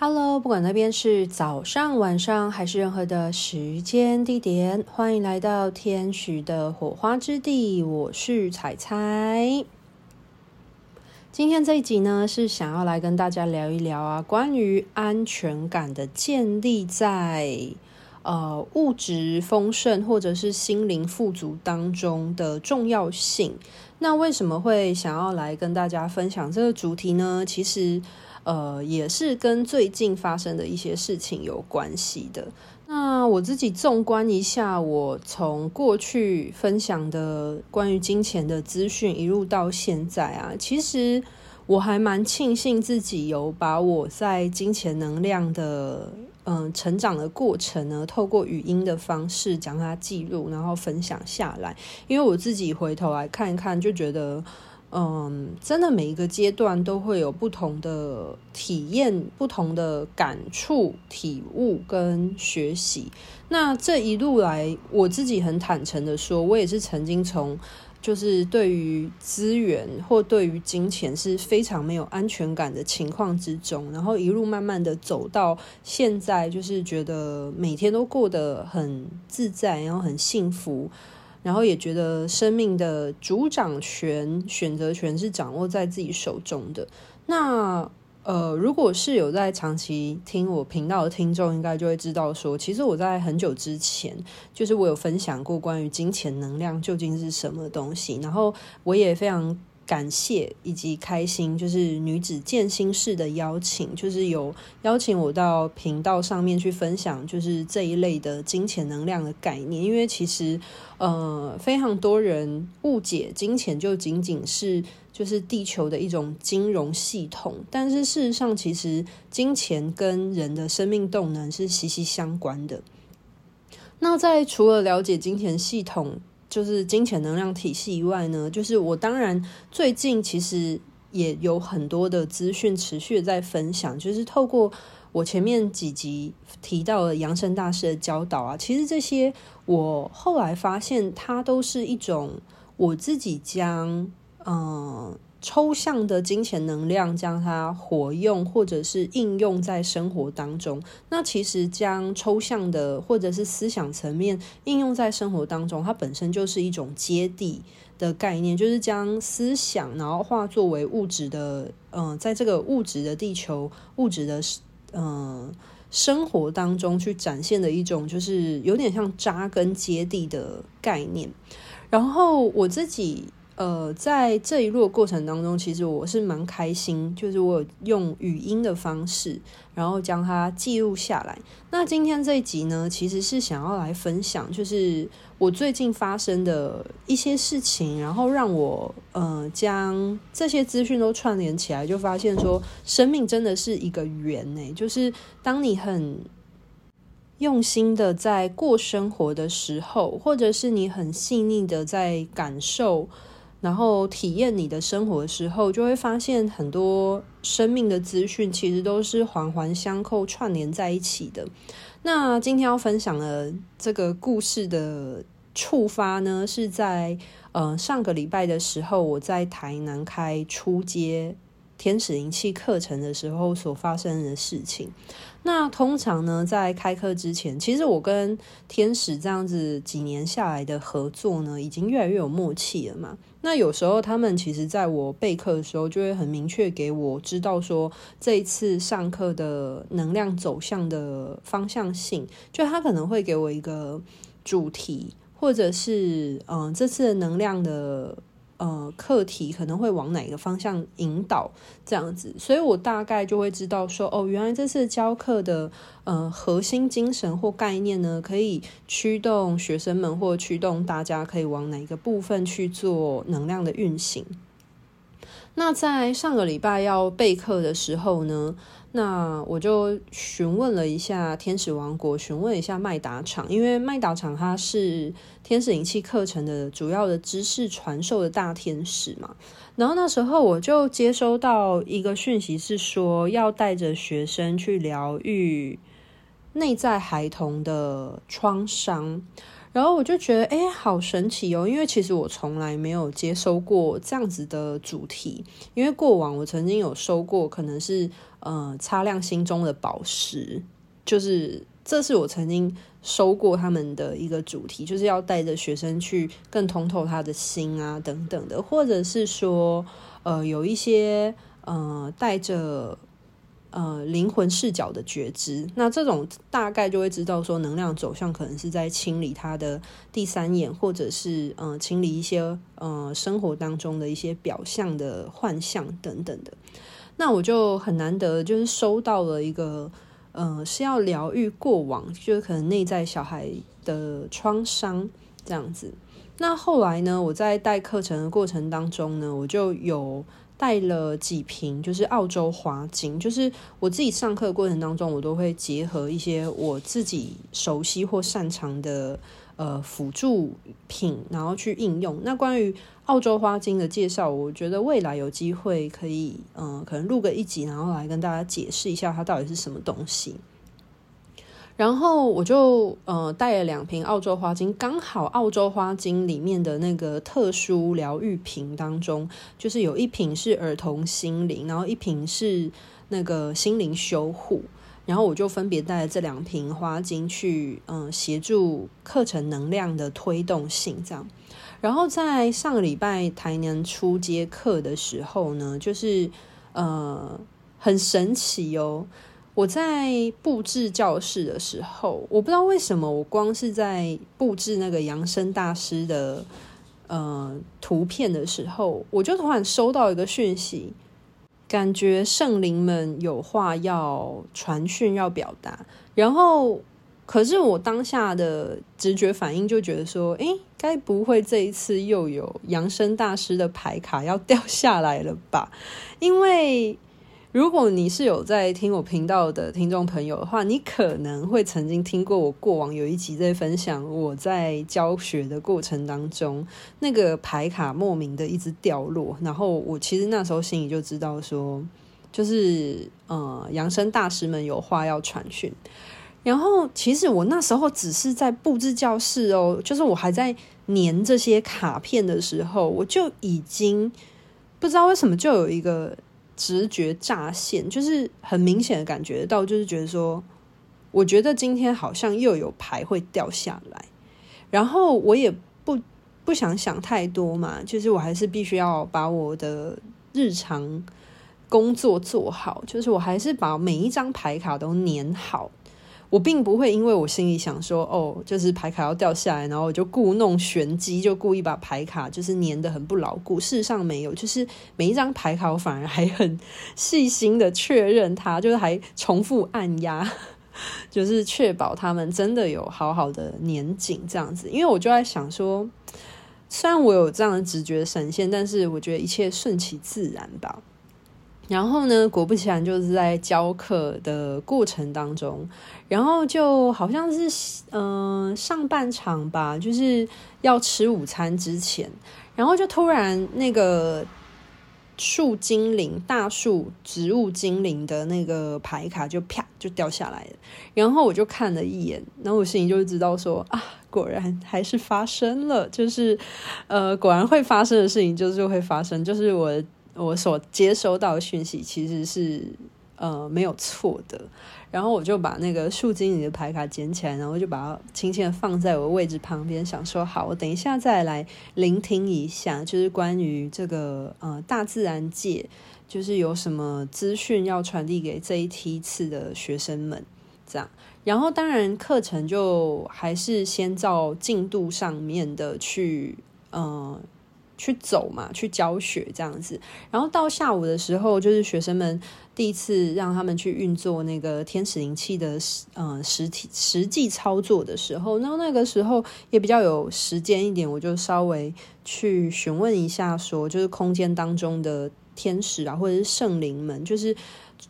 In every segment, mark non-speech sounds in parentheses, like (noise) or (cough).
Hello，不管那边是早上、晚上还是任何的时间地点，欢迎来到天使的火花之地。我是彩彩。今天这一集呢，是想要来跟大家聊一聊啊，关于安全感的建立在呃物质丰盛或者是心灵富足当中的重要性。那为什么会想要来跟大家分享这个主题呢？其实。呃，也是跟最近发生的一些事情有关系的。那我自己纵观一下，我从过去分享的关于金钱的资讯，一路到现在啊，其实我还蛮庆幸自己有把我在金钱能量的嗯、成长的过程呢，透过语音的方式将它记录，然后分享下来。因为我自己回头来看一看，就觉得。嗯，真的每一个阶段都会有不同的体验、不同的感触、体悟跟学习。那这一路来，我自己很坦诚的说，我也是曾经从就是对于资源或对于金钱是非常没有安全感的情况之中，然后一路慢慢的走到现在，就是觉得每天都过得很自在，然后很幸福。然后也觉得生命的主掌权、选择权是掌握在自己手中的。那呃，如果是有在长期听我频道的听众，应该就会知道说，其实我在很久之前，就是我有分享过关于金钱能量究竟是什么东西。然后我也非常。感谢以及开心，就是女子健心室的邀请，就是有邀请我到频道上面去分享，就是这一类的金钱能量的概念。因为其实，呃，非常多人误解金钱就仅仅是就是地球的一种金融系统，但是事实上，其实金钱跟人的生命动能是息息相关的。那在除了了解金钱系统，就是金钱能量体系以外呢，就是我当然最近其实也有很多的资讯持续在分享，就是透过我前面几集提到的扬升大师的教导啊，其实这些我后来发现它都是一种我自己将嗯。抽象的金钱能量，将它活用或者是应用在生活当中。那其实将抽象的或者是思想层面应用在生活当中，它本身就是一种接地的概念，就是将思想然后化作为物质的，嗯、在这个物质的地球物质的，嗯、生活当中去展现的一种，就是有点像扎根接地的概念。然后我自己。呃，在这一路的过程当中，其实我是蛮开心，就是我用语音的方式，然后将它记录下来。那今天这一集呢，其实是想要来分享，就是我最近发生的一些事情，然后让我呃将这些资讯都串联起来，就发现说，生命真的是一个圆呢，就是当你很用心的在过生活的时候，或者是你很细腻的在感受。然后体验你的生活的时候，就会发现很多生命的资讯其实都是环环相扣、串联在一起的。那今天要分享的这个故事的触发呢，是在呃上个礼拜的时候，我在台南开初阶天使灵气课程的时候所发生的事情。那通常呢，在开课之前，其实我跟天使这样子几年下来的合作呢，已经越来越有默契了嘛。那有时候他们其实在我备课的时候，就会很明确给我知道说，这一次上课的能量走向的方向性，就他可能会给我一个主题，或者是嗯、呃，这次的能量的。呃，课题可能会往哪个方向引导这样子，所以我大概就会知道说，哦，原来这次教课的呃核心精神或概念呢，可以驱动学生们或驱动大家可以往哪个部分去做能量的运行。那在上个礼拜要备课的时候呢，那我就询问了一下天使王国，询问一下麦达场，因为麦达场它是天使灵气课程的主要的知识传授的大天使嘛。然后那时候我就接收到一个讯息，是说要带着学生去疗愈内在孩童的创伤。然后我就觉得，哎，好神奇哦！因为其实我从来没有接收过这样子的主题，因为过往我曾经有收过，可能是呃擦亮心中的宝石，就是这是我曾经收过他们的一个主题，就是要带着学生去更通透他的心啊等等的，或者是说呃有一些呃带着。呃，灵魂视角的觉知，那这种大概就会知道说，能量走向可能是在清理他的第三眼，或者是呃，清理一些呃生活当中的一些表象的幻象等等的。那我就很难得，就是收到了一个呃，是要疗愈过往，就是可能内在小孩的创伤这样子。那后来呢，我在带课程的过程当中呢，我就有。带了几瓶，就是澳洲花精，就是我自己上课过程当中，我都会结合一些我自己熟悉或擅长的呃辅助品，然后去应用。那关于澳洲花精的介绍，我觉得未来有机会可以，嗯、可能录个一集，然后来跟大家解释一下它到底是什么东西。然后我就呃带了两瓶澳洲花精，刚好澳洲花精里面的那个特殊疗愈瓶当中，就是有一瓶是儿童心灵，然后一瓶是那个心灵修护，然后我就分别带了这两瓶花精去嗯、协助课程能量的推动性这样。然后在上个礼拜台南初阶课的时候呢，就是呃很神奇哦。我在布置教室的时候，我不知道为什么，我光是在布置那个扬升大师的呃图片的时候，我就突然收到一个讯息，感觉圣灵们有话要传讯要表达。然后，可是我当下的直觉反应就觉得说，诶，该不会这一次又有扬升大师的牌卡要掉下来了吧？因为。如果你是有在听我频道的听众朋友的话，你可能会曾经听过我过往有一集在分享我在教学的过程当中，那个牌卡莫名的一直掉落，然后我其实那时候心里就知道说，就是呃，扬升大师们有话要传讯。然后其实我那时候只是在布置教室哦，就是我还在粘这些卡片的时候，我就已经不知道为什么就有一个。直觉乍现，就是很明显的感觉到，就是觉得说，我觉得今天好像又有牌会掉下来，然后我也不不想想太多嘛，就是我还是必须要把我的日常工作做好，就是我还是把每一张牌卡都粘好。我并不会因为我心里想说，哦，就是牌卡要掉下来，然后我就故弄玄机，就故意把牌卡就是粘得很不牢固。事实上没有，就是每一张牌卡我反而还很细心的确认它，就是还重复按压，(laughs) 就是确保他们真的有好好的粘紧这样子。因为我就在想说，虽然我有这样的直觉闪现，但是我觉得一切顺其自然吧。然后呢，果不其然，就是在教课的过程当中，然后就好像是嗯、上半场吧，就是要吃午餐之前，然后就突然那个树精灵、大树植物精灵的那个牌卡就啪就掉下来了，然后我就看了一眼，然后我心里就知道说啊，果然还是发生了，就是呃，果然会发生的事情就是会发生，就是我。我所接收到的讯息其实是呃没有错的，然后我就把那个树精灵的牌卡捡起来，然后就把它轻轻的放在我的位置旁边，想说好，我等一下再来聆听一下，就是关于这个呃大自然界，就是有什么资讯要传递给这一梯次的学生们，这样。然后当然课程就还是先照进度上面的去呃。去走嘛，去教学这样子，然后到下午的时候，就是学生们第一次让他们去运作那个天使灵气的呃实体实际操作的时候，那那个时候也比较有时间一点，我就稍微去询问一下说，说就是空间当中的天使啊，或者是圣灵们，就是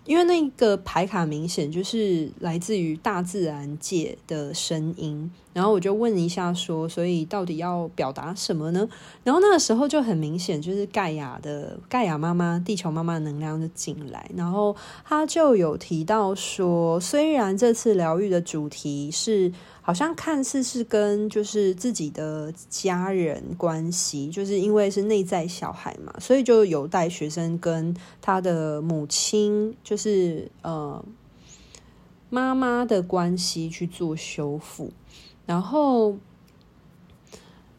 因为那个牌卡明显就是来自于大自然界的声音，然后我就问一下说，所以到底要表达什么呢？然后那个时候就很明显，就是盖亚的盖亚妈妈、地球妈妈的能量就进来，然后他就有提到说，虽然这次疗愈的主题是。好像看似是跟就是自己的家人关系，就是因为是内在小孩嘛，所以就有带学生跟他的母亲，就是呃妈妈的关系去做修复。然后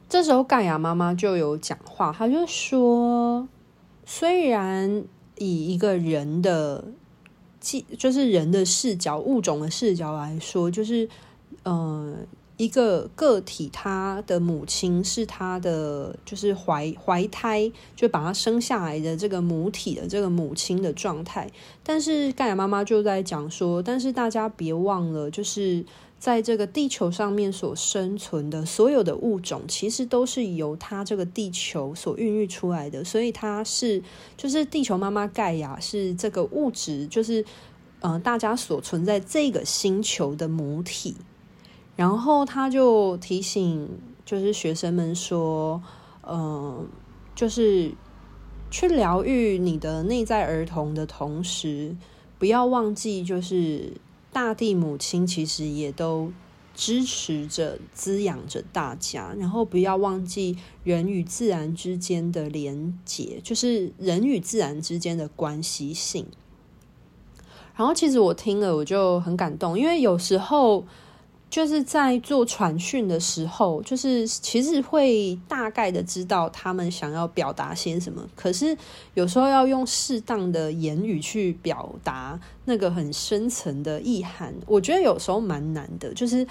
这时候盖亚妈妈就有讲话，她就说，虽然以一个人的，就是人的视角、物种的视角来说，就是。呃，一个个体，他的母亲是他的，就是怀怀胎，就把他生下来的这个母体的这个母亲的状态。但是盖亚妈妈就在讲说，但是大家别忘了，就是在这个地球上面所生存的所有的物种，其实都是由他这个地球所孕育出来的。所以他是，就是地球妈妈盖亚是这个物质，就是呃，大家所存在这个星球的母体。然后他就提醒，就是学生们说，嗯、呃，就是去疗愈你的内在儿童的同时，不要忘记，就是大地母亲其实也都支持着、滋养着大家。然后不要忘记人与自然之间的连结，就是人与自然之间的关系性。然后其实我听了，我就很感动，因为有时候。就是在做传讯的时候，就是其实会大概的知道他们想要表达些什么，可是有时候要用适当的言语去表达那个很深层的意涵，我觉得有时候蛮难的，就是。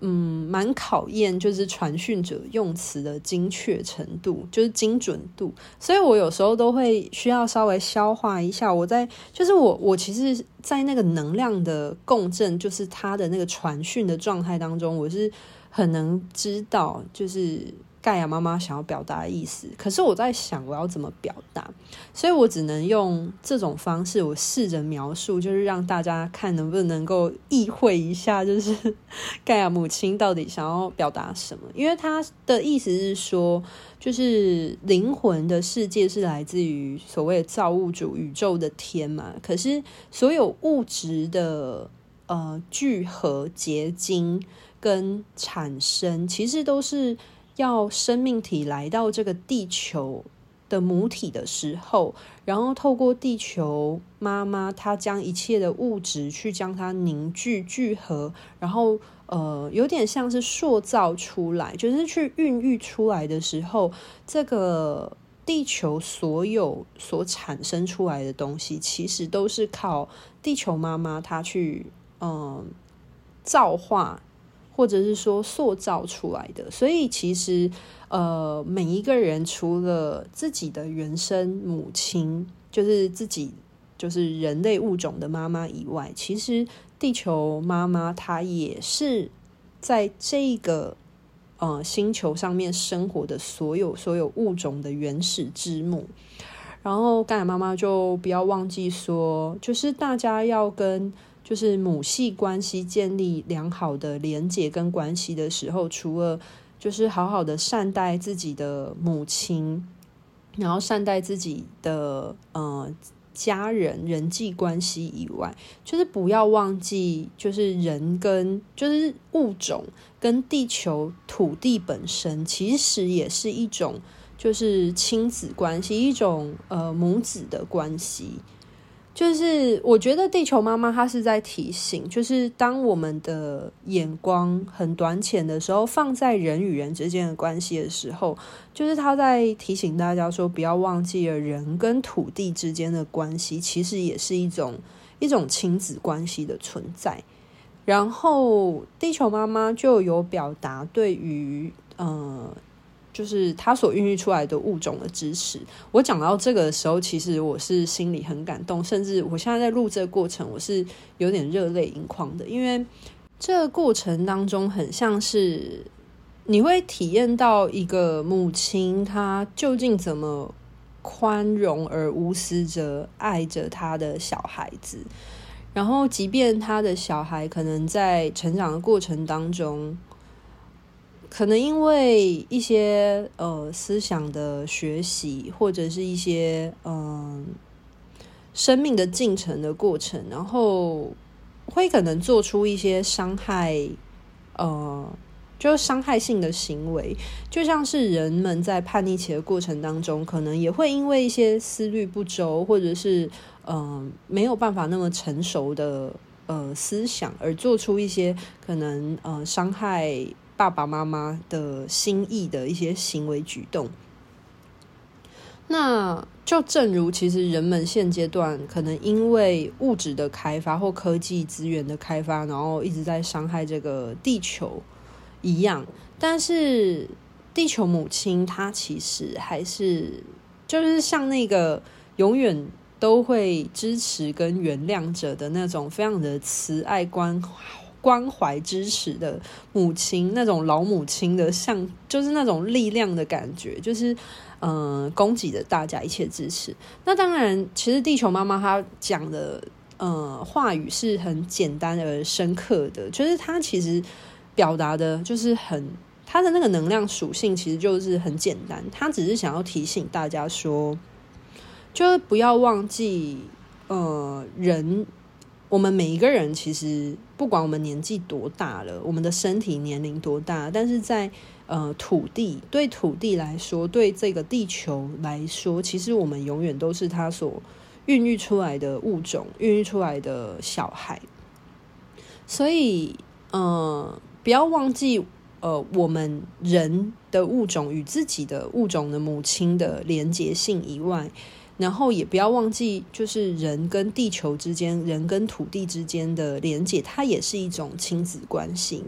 嗯，蛮考验就是传讯者用词的精确程度，就是精准度。所以我有时候都会需要稍微消化一下。我在就是我我其实，在那个能量的共振，就是他的那个传讯的状态当中，我是很能知道，就是。盖亚妈妈想要表达的意思，可是我在想我要怎么表达，所以我只能用这种方式，我试着描述，就是让大家看能不能够意会一下，就是 (laughs) 盖亚母亲到底想要表达什么。因为她的意思是说，就是灵魂的世界是来自于所谓造物主宇宙的天嘛，可是所有物质的呃聚合、结晶跟产生，其实都是。要生命体来到这个地球的母体的时候，然后透过地球妈妈，她将一切的物质去将它凝聚聚合，然后呃，有点像是塑造出来，就是去孕育出来的时候，这个地球所有所产生出来的东西，其实都是靠地球妈妈她去嗯、造化。或者是说塑造出来的，所以其实，呃，每一个人除了自己的原生母亲，就是自己就是人类物种的妈妈以外，其实地球妈妈她也是在这个呃星球上面生活的所有所有物种的原始之母。然后盖亚妈妈就不要忘记说，就是大家要跟。就是母系关系建立良好的连结跟关系的时候，除了就是好好的善待自己的母亲，然后善待自己的呃家人人际关系以外，就是不要忘记，就是人跟就是物种跟地球土地本身，其实也是一种就是亲子关系，一种呃母子的关系。就是我觉得地球妈妈她是在提醒，就是当我们的眼光很短浅的时候，放在人与人之间的关系的时候，就是她在提醒大家说，不要忘记了人跟土地之间的关系，其实也是一种一种亲子关系的存在。然后地球妈妈就有表达对于呃。就是他所孕育出来的物种的支持。我讲到这个的时候，其实我是心里很感动，甚至我现在在录这个过程，我是有点热泪盈眶的，因为这个过程当中很像是你会体验到一个母亲她究竟怎么宽容而无私着爱着他的小孩子。然后，即便他的小孩可能在成长的过程当中，可能因为一些呃思想的学习，或者是一些嗯、生命的进程的过程，然后会可能做出一些伤害呃。就是伤害性的行为，就像是人们在叛逆期的过程当中，可能也会因为一些思虑不周，或者是嗯、没有办法那么成熟的呃思想，而做出一些可能呃伤害爸爸妈妈的心意的一些行为举动。那就正如其实人们现阶段可能因为物质的开发或科技资源的开发，然后一直在伤害这个地球。一样，但是地球母亲她其实还是就是像那个永远都会支持跟原谅者的那种非常的慈爱关关怀支持的母亲，那种老母亲的像就是那种力量的感觉，就是嗯、呃，供给着大家一切支持。那当然，其实地球妈妈她讲的呃话语是很简单而深刻的，就是她其实。表达的就是很，她的那个能量属性其实就是很简单，她只是想要提醒大家说，就是不要忘记，呃，人，我们每一个人其实不管我们年纪多大了，我们的身体年龄多大，但是在呃土地，对土地来说，对这个地球来说，其实我们永远都是他所孕育出来的物种，孕育出来的小孩，所以，呃。不要忘记，呃，我们人的物种与自己的物种的母亲的连结性以外，然后也不要忘记，就是人跟地球之间、人跟土地之间的连接，它也是一种亲子关系。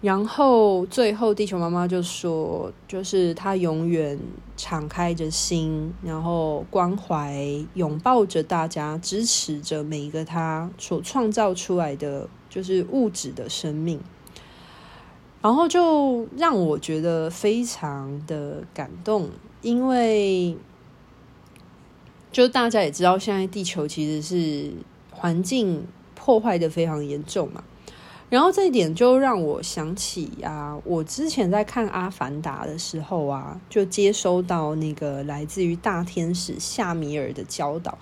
然后最后，地球妈妈就说，就是她永远敞开着心，然后关怀、拥抱着大家，支持着每一个她所创造出来的。就是物质的生命，然后就让我觉得非常的感动，因为就大家也知道，现在地球其实是环境破坏的非常严重嘛。然后这一点就让我想起啊，我之前在看《阿凡达》的时候啊，就接收到那个来自于大天使夏米尔的教导。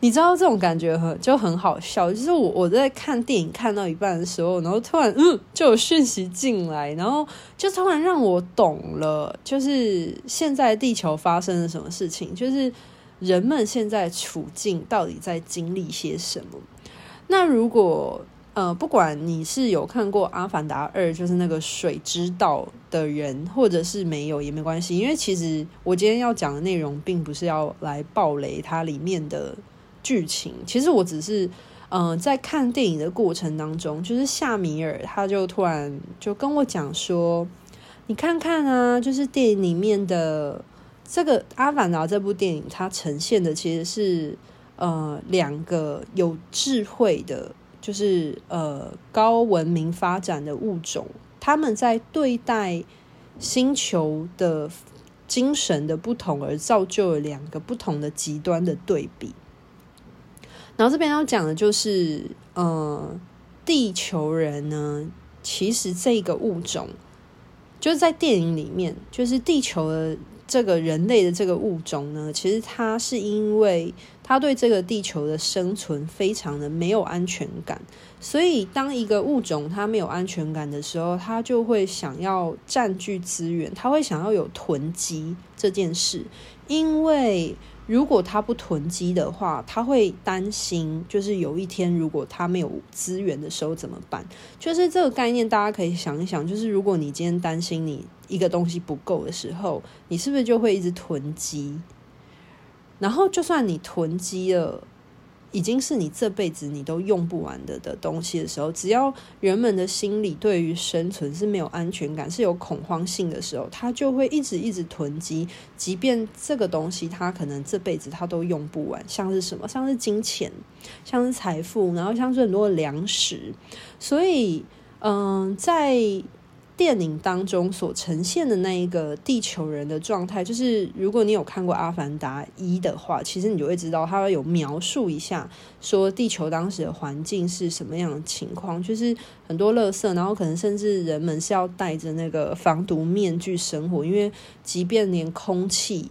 你知道这种感觉很就很好笑，就是我我在看电影看到一半的时候，然后突然嗯就有讯息进来，然后就突然让我懂了，就是现在地球发生了什么事情，就是人们现在处境到底在经历些什么。那如果呃不管你是有看过《阿凡达二》，就是那个水之道的人，或者是没有也没关系，因为其实我今天要讲的内容并不是要来暴雷它里面的。剧情其实我只是，嗯、在看电影的过程当中，就是夏米尔他就突然就跟我讲说：“你看看啊，就是电影里面的这个《阿凡达》这部电影，它呈现的其实是呃两个有智慧的，就是呃高文明发展的物种，他们在对待星球的精神的不同，而造就了两个不同的极端的对比。”然后这边要讲的就是，呃，地球人呢，其实这个物种，就是在电影里面，就是地球的这个人类的这个物种呢，其实它是因为它对这个地球的生存非常的没有安全感，所以当一个物种它没有安全感的时候，它就会想要占据资源，它会想要有囤积这件事，因为。如果他不囤积的话，他会担心，就是有一天如果他没有资源的时候怎么办？就是这个概念，大家可以想一想，就是如果你今天担心你一个东西不够的时候，你是不是就会一直囤积？然后就算你囤积了。已经是你这辈子你都用不完的的东西的时候，只要人们的心里对于生存是没有安全感、是有恐慌性的时候，他就会一直一直囤积，即便这个东西他可能这辈子他都用不完，像是什么，像是金钱，像是财富，然后像是很多的粮食，所以，嗯、在电影当中所呈现的那一个地球人的状态，就是如果你有看过《阿凡达一》的话，其实你就会知道，他会有描述一下，说地球当时的环境是什么样的情况，就是很多垃圾，然后可能甚至人们是要戴着那个防毒面具生活，因为即便连空气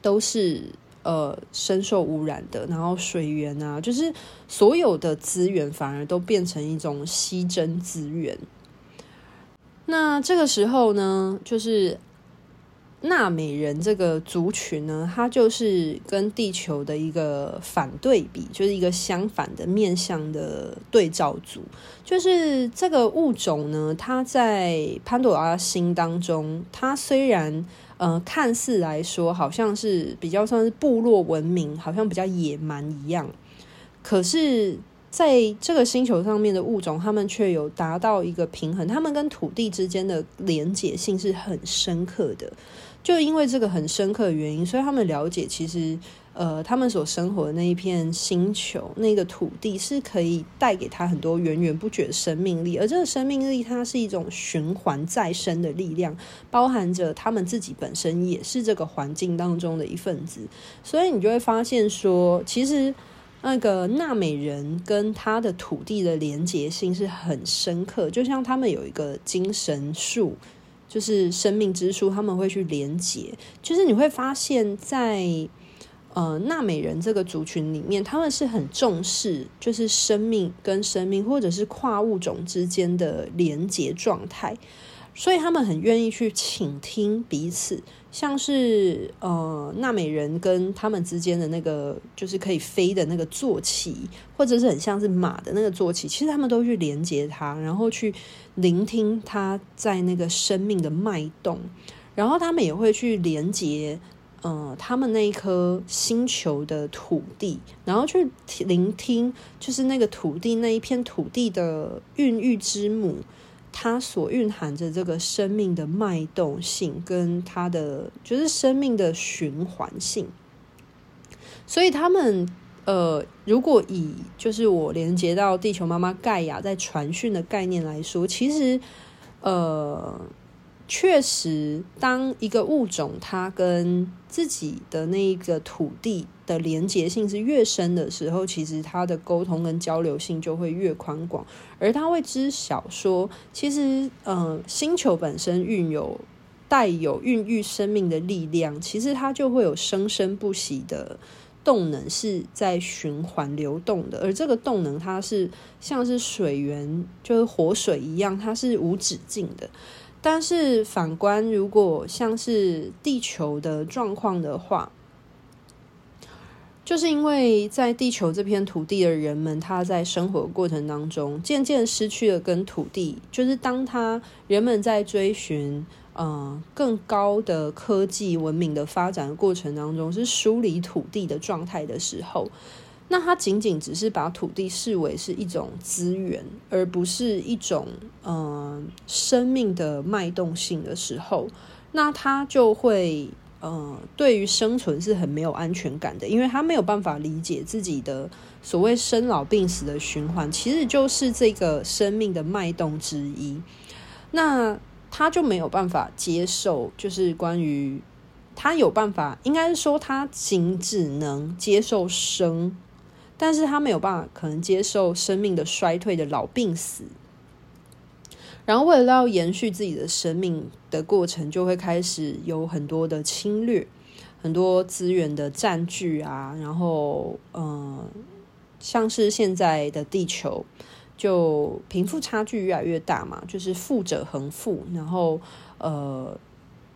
都是呃深受污染的，然后水源啊，就是所有的资源反而都变成一种稀珍资源。那这个时候呢，就是纳美人这个族群呢，它就是跟地球的一个反对比，就是一个相反的面向的对照组。就是这个物种呢，它在潘朵拉星当中，它虽然呃看似来说好像是比较算是部落文明，好像比较野蛮一样，可是。在这个星球上面的物种，他们却有达到一个平衡，他们跟土地之间的连结性是很深刻的。就因为这个很深刻的原因，所以他们了解，其实呃，他们所生活的那一片星球，那个土地是可以带给他很多源源不绝的生命力，而这个生命力，它是一种循环再生的力量，包含着他们自己本身也是这个环境当中的一份子。所以你就会发现说，其实。那个纳美人跟他的土地的连结性是很深刻，就像他们有一个精神树，就是生命之树，他们会去连结。就是你会发现在呃纳美人这个族群里面，他们是很重视就是生命跟生命，或者是跨物种之间的连结状态。所以他们很愿意去倾听彼此，像是呃纳美人跟他们之间的那个就是可以飞的那个坐骑，或者是很像是马的那个坐骑，其实他们都去连接它，然后去聆听它在那个生命的脉动，然后他们也会去连接呃他们那一颗星球的土地，然后去聆听就是那个土地那一片土地的孕育之母。它所蕴含着这个生命的脉动性，跟它的就是生命的循环性，所以他们呃，如果以就是我连接到地球妈妈盖亚在传讯的概念来说，其实呃。确实，当一个物种它跟自己的那一个土地的连结性是越深的时候，其实它的沟通跟交流性就会越宽广，而它会知晓说，其实，呃，星球本身运有带有孕育生命的力量，其实它就会有生生不息的动能是在循环流动的，而这个动能它是像是水源，就是活水一样，它是无止境的。但是反观，如果像是地球的状况的话，就是因为在地球这片土地的人们，他在生活过程当中，渐渐失去了跟土地，就是当他人们在追寻呃更高的科技文明的发展的过程当中，是疏离土地的状态的时候。那他仅仅只是把土地视为是一种资源，而不是一种嗯、生命的脉动性的时候，那他就会呃对于生存是很没有安全感的，因为他没有办法理解自己的所谓生老病死的循环，其实就是这个生命的脉动之一。那他就没有办法接受，就是关于他有办法，应该是说他仅只能接受生。但是他没有办法，可能接受生命的衰退的老病死，然后为了要延续自己的生命的过程，就会开始有很多的侵略，很多资源的占据啊，然后嗯、像是现在的地球，就贫富差距越来越大嘛，就是富者恒富，然后呃，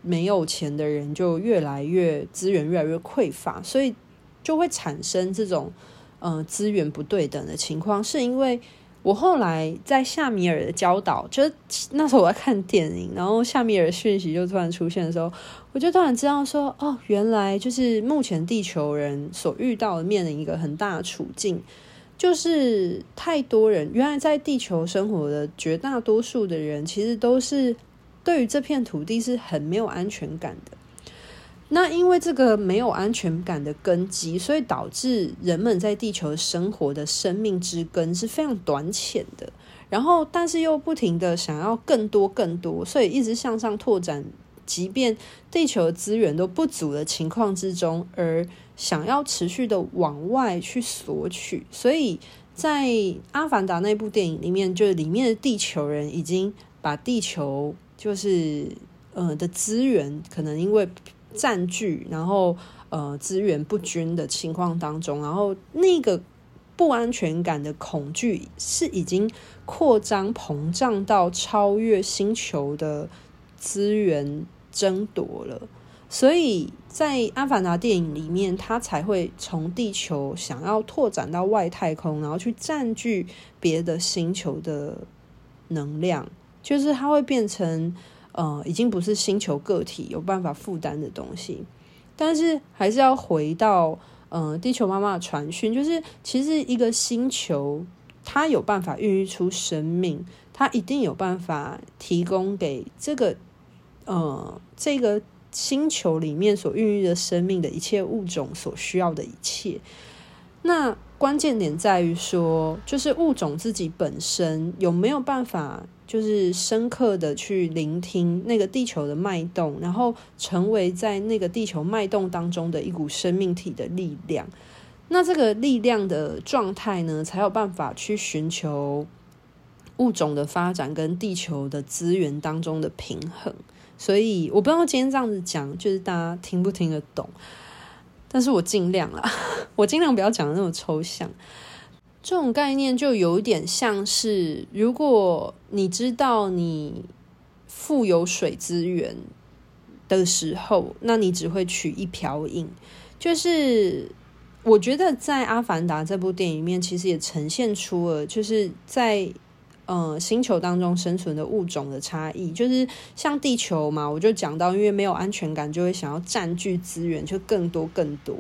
没有钱的人就越来越资源越来越匮乏，所以就会产生这种。嗯，资源不对等的情况，是因为我后来在夏米尔的教导，就是那时候我在看电影，然后夏米尔讯息就突然出现的时候，我就突然知道说，哦，原来就是目前地球人所遇到的面临一个很大的处境，就是太多人，原来在地球生活的绝大多数的人，其实都是对于这片土地是很没有安全感的。那因为这个没有安全感的根基，所以导致人们在地球生活的生命之根是非常短浅的。然后但是又不停的想要更多更多，所以一直向上拓展，即便地球资源都不足的情况之中，而想要持续的往外去索取，所以在《阿凡达》那部电影里面，就是里面的地球人已经把地球就是呃的资源，可能因为占据，然后呃资源不均的情况当中，然后那个。不安全感的恐惧是已经扩张膨胀到超越星球的资源争夺了，所以在《阿凡达》电影里面，他才会从地球想要拓展到外太空，然后去占据别的星球的能量，就是它会变成呃，已经不是星球个体有办法负担的东西，但是还是要回到。嗯，地球妈妈的传讯就是，其实一个星球，它有办法孕育出生命，它一定有办法提供给这个，呃，这个星球里面所孕育的生命的一切物种所需要的一切。那关键点在于说，就是物种自己本身有没有办法。就是深刻的去聆听那个地球的脉动，然后成为在那个地球脉动当中的一股生命体的力量。那这个力量的状态呢，才有办法去寻求物种的发展跟地球的资源当中的平衡。所以我不知道今天这样子讲，就是大家听不听得懂，但是我尽量啦，我尽量不要讲得那么抽象。这种概念就有点像是，如果你知道你富有水资源的时候，那你只会取一瓢饮。就是我觉得在《阿凡达》这部电影里面，其实也呈现出了，就是在呃星球当中生存的物种的差异。就是像地球嘛，我就讲到，因为没有安全感，就会想要占据资源，就更多更多。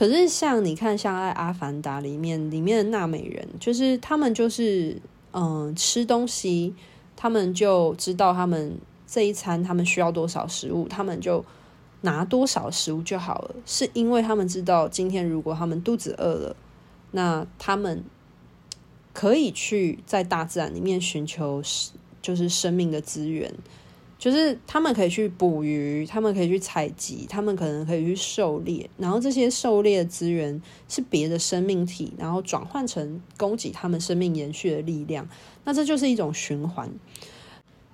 可是，像你看，像在《阿凡达》里面，里面的纳美人，就是他们就是，嗯、吃东西，他们就知道他们这一餐他们需要多少食物，他们就拿多少食物就好了。是因为他们知道，今天如果他们肚子饿了，那他们可以去在大自然里面寻求，就是生命的资源。就是他们可以去捕鱼，他们可以去采集，他们可能可以去狩猎，然后这些狩猎的资源是别的生命体，然后转换成供给他们生命延续的力量。那这就是一种循环。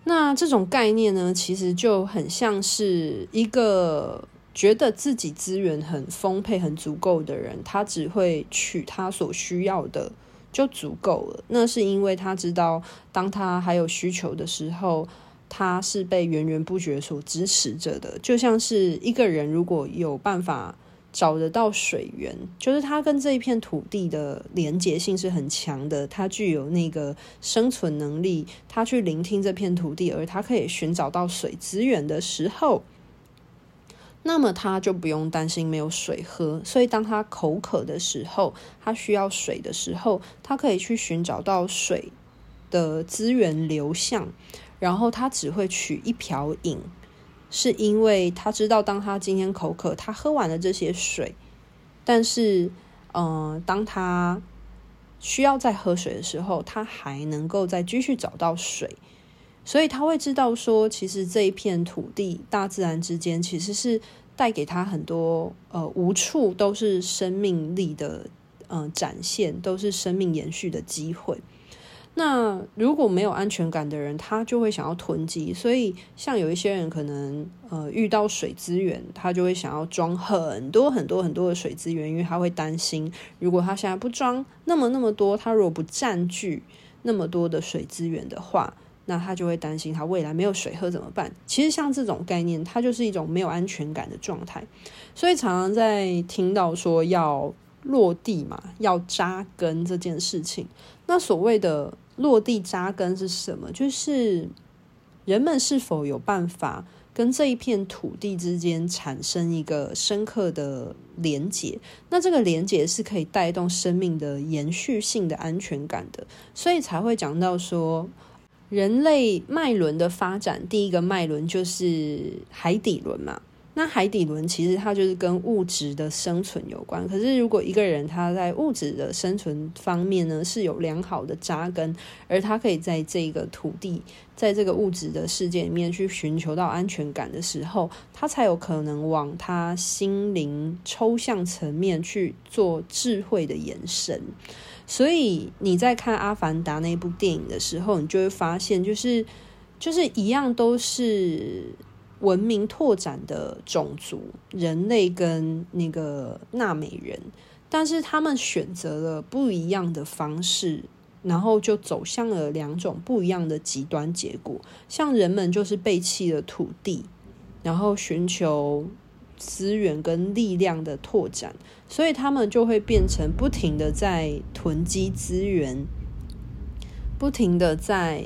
那这种概念呢，其实就很像是一个觉得自己资源很丰沛、很足够的人，他只会取他所需要的就足够了。那是因为他知道，当他还有需求的时候。他是被源源不绝所支持着的，就像是一个人如果有办法找得到水源，就是他跟这一片土地的连结性是很强的，他具有那个生存能力，他去聆听这片土地，而他可以寻找到水资源的时候，那么他就不用担心没有水喝。所以当他口渴的时候，他需要水的时候，他可以去寻找到水的资源流向。然后他只会取一瓢饮，是因为他知道，当他今天口渴，他喝完了这些水，但是，嗯、呃，当他需要再喝水的时候，他还能够再继续找到水，所以他会知道说，其实这一片土地、大自然之间，其实是带给他很多，呃，无处都是生命力的，嗯、展现，都是生命延续的机会。那如果没有安全感的人，他就会想要囤积。所以，像有一些人可能呃遇到水资源，他就会想要装很多很多很多的水资源，因为他会担心，如果他现在不装那么那么多，他如果不占据那么多的水资源的话，那他就会担心他未来没有水喝怎么办？其实像这种概念，它就是一种没有安全感的状态。所以常常在听到说要落地嘛，要扎根这件事情，那所谓的。落地扎根是什么？就是人们是否有办法跟这一片土地之间产生一个深刻的连结？那这个连结是可以带动生命的延续性的安全感的，所以才会讲到说，人类脉轮的发展，第一个脉轮就是海底轮嘛。那海底轮其实它就是跟物质的生存有关。可是如果一个人他在物质的生存方面呢，是有良好的扎根，而他可以在这个土地，在这个物质的世界里面去寻求到安全感的时候，他才有可能往他心灵抽象层面去做智慧的延伸。所以你在看《阿凡达》那部电影的时候，你就会发现，就是就是一样都是。文明拓展的种族，人类跟那个纳美人，但是他们选择了不一样的方式，然后就走向了两种不一样的极端结果。像人们就是背弃了土地，然后寻求资源跟力量的拓展，所以他们就会变成不停的在囤积资源，不停的在。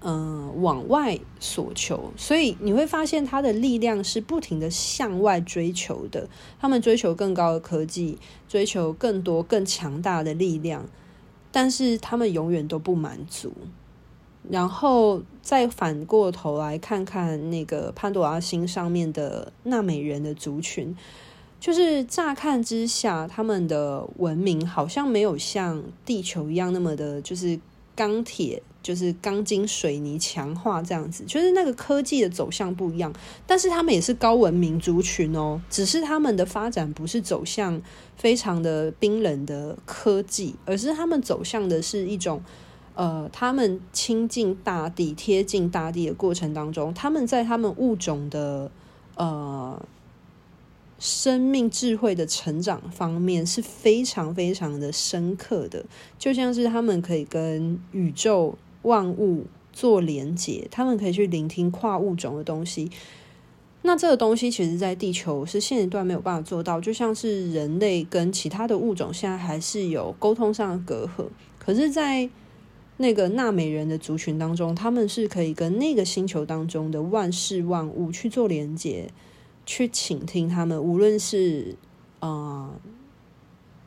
嗯，往外索求，所以你会发现他的力量是不停的向外追求的。他们追求更高的科技，追求更多更强大的力量，但是他们永远都不满足。然后再反过头来看看那个潘多拉星上面的纳美人的族群，就是乍看之下，他们的文明好像没有像地球一样那么的，就是钢铁。就是钢筋水泥强化这样子，就是那个科技的走向不一样，但是他们也是高文明族群哦，只是他们的发展不是走向非常的冰冷的科技，而是他们走向的是一种，呃，他们亲近大地、贴近大地的过程当中，他们在他们物种的呃。生命智慧的成长方面是非常非常的深刻的，就像是他们可以跟宇宙万物做连接，他们可以去聆听跨物种的东西。那这个东西其实，在地球是现阶段没有办法做到，就像是人类跟其他的物种现在还是有沟通上的隔阂。可是，在那个纳美人的族群当中，他们是可以跟那个星球当中的万事万物去做连接。去倾听他们，无论是啊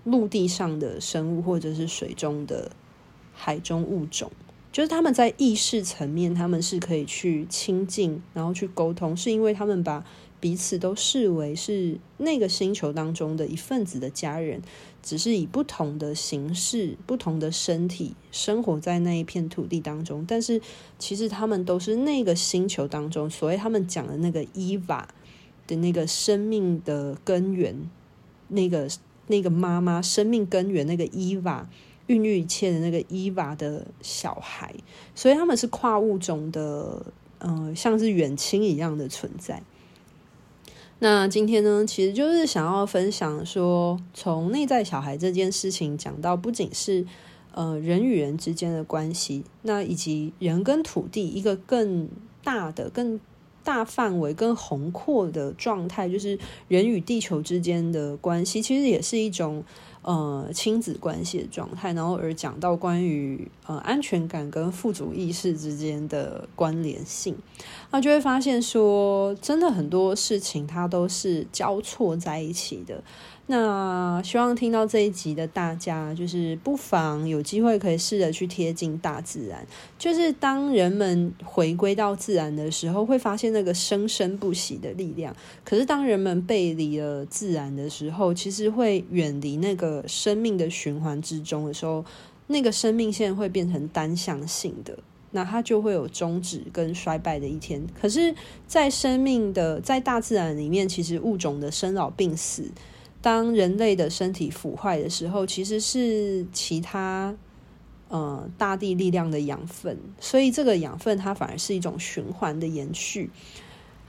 陆地上的生物，或者是水中的海中物种，就是他们在意识层面，他们是可以去亲近，然后去沟通，是因为他们把彼此都视为是那个星球当中的一份子的家人，只是以不同的形式、不同的身体生活在那一片土地当中，但是其实他们都是那个星球当中，所谓他们讲的那个伊娃。的那个生命的根源，那个那个妈妈生命根源，那个伊娃孕育一切的那个伊娃的小孩，所以他们是跨物种的，嗯、像是远亲一样的存在。那今天呢，其实就是想要分享说，从内在小孩这件事情讲到，不仅是呃人与人之间的关系，那以及人跟土地一个更大的、更大范围更宏阔的状态，就是人与地球之间的关系，其实也是一种呃亲子关系的状态。然后而讲到关于呃安全感跟富足意识之间的关联性，那就会发现说，真的很多事情它都是交错在一起的。那希望听到这一集的大家，就是不妨有机会可以试着去贴近大自然。就是当人们回归到自然的时候，会发现那个生生不息的力量。可是当人们背离了自然的时候，其实会远离那个生命的循环之中的时候，那个生命线会变成单向性的，那它就会有终止跟衰败的一天。可是，在生命的在大自然里面，其实物种的生老病死。当人类的身体腐坏的时候，其实是其他呃大地力量的养分，所以这个养分它反而是一种循环的延续。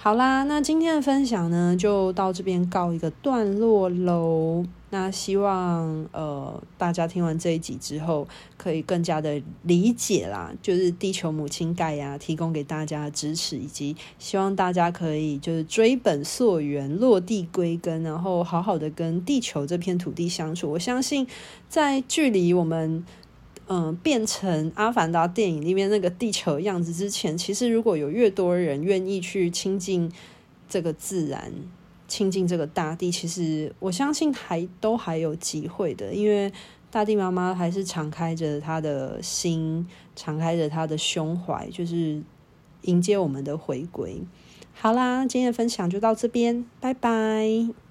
好啦，那今天的分享呢，就到这边告一个段落喽。那希望呃大家听完这一集之后，可以更加的理解啦，就是地球母亲盖亚提供给大家支持，以及希望大家可以就是追本溯源，落地归根，然后好好的跟地球这片土地相处。我相信，在距离我们。嗯，变成《阿凡达》电影里面那个地球样子之前，其实如果有越多人愿意去亲近这个自然，亲近这个大地，其实我相信还都还有机会的，因为大地妈妈还是敞开着她的心，敞开着她的胸怀，就是迎接我们的回归。好啦，今天的分享就到这边，拜拜。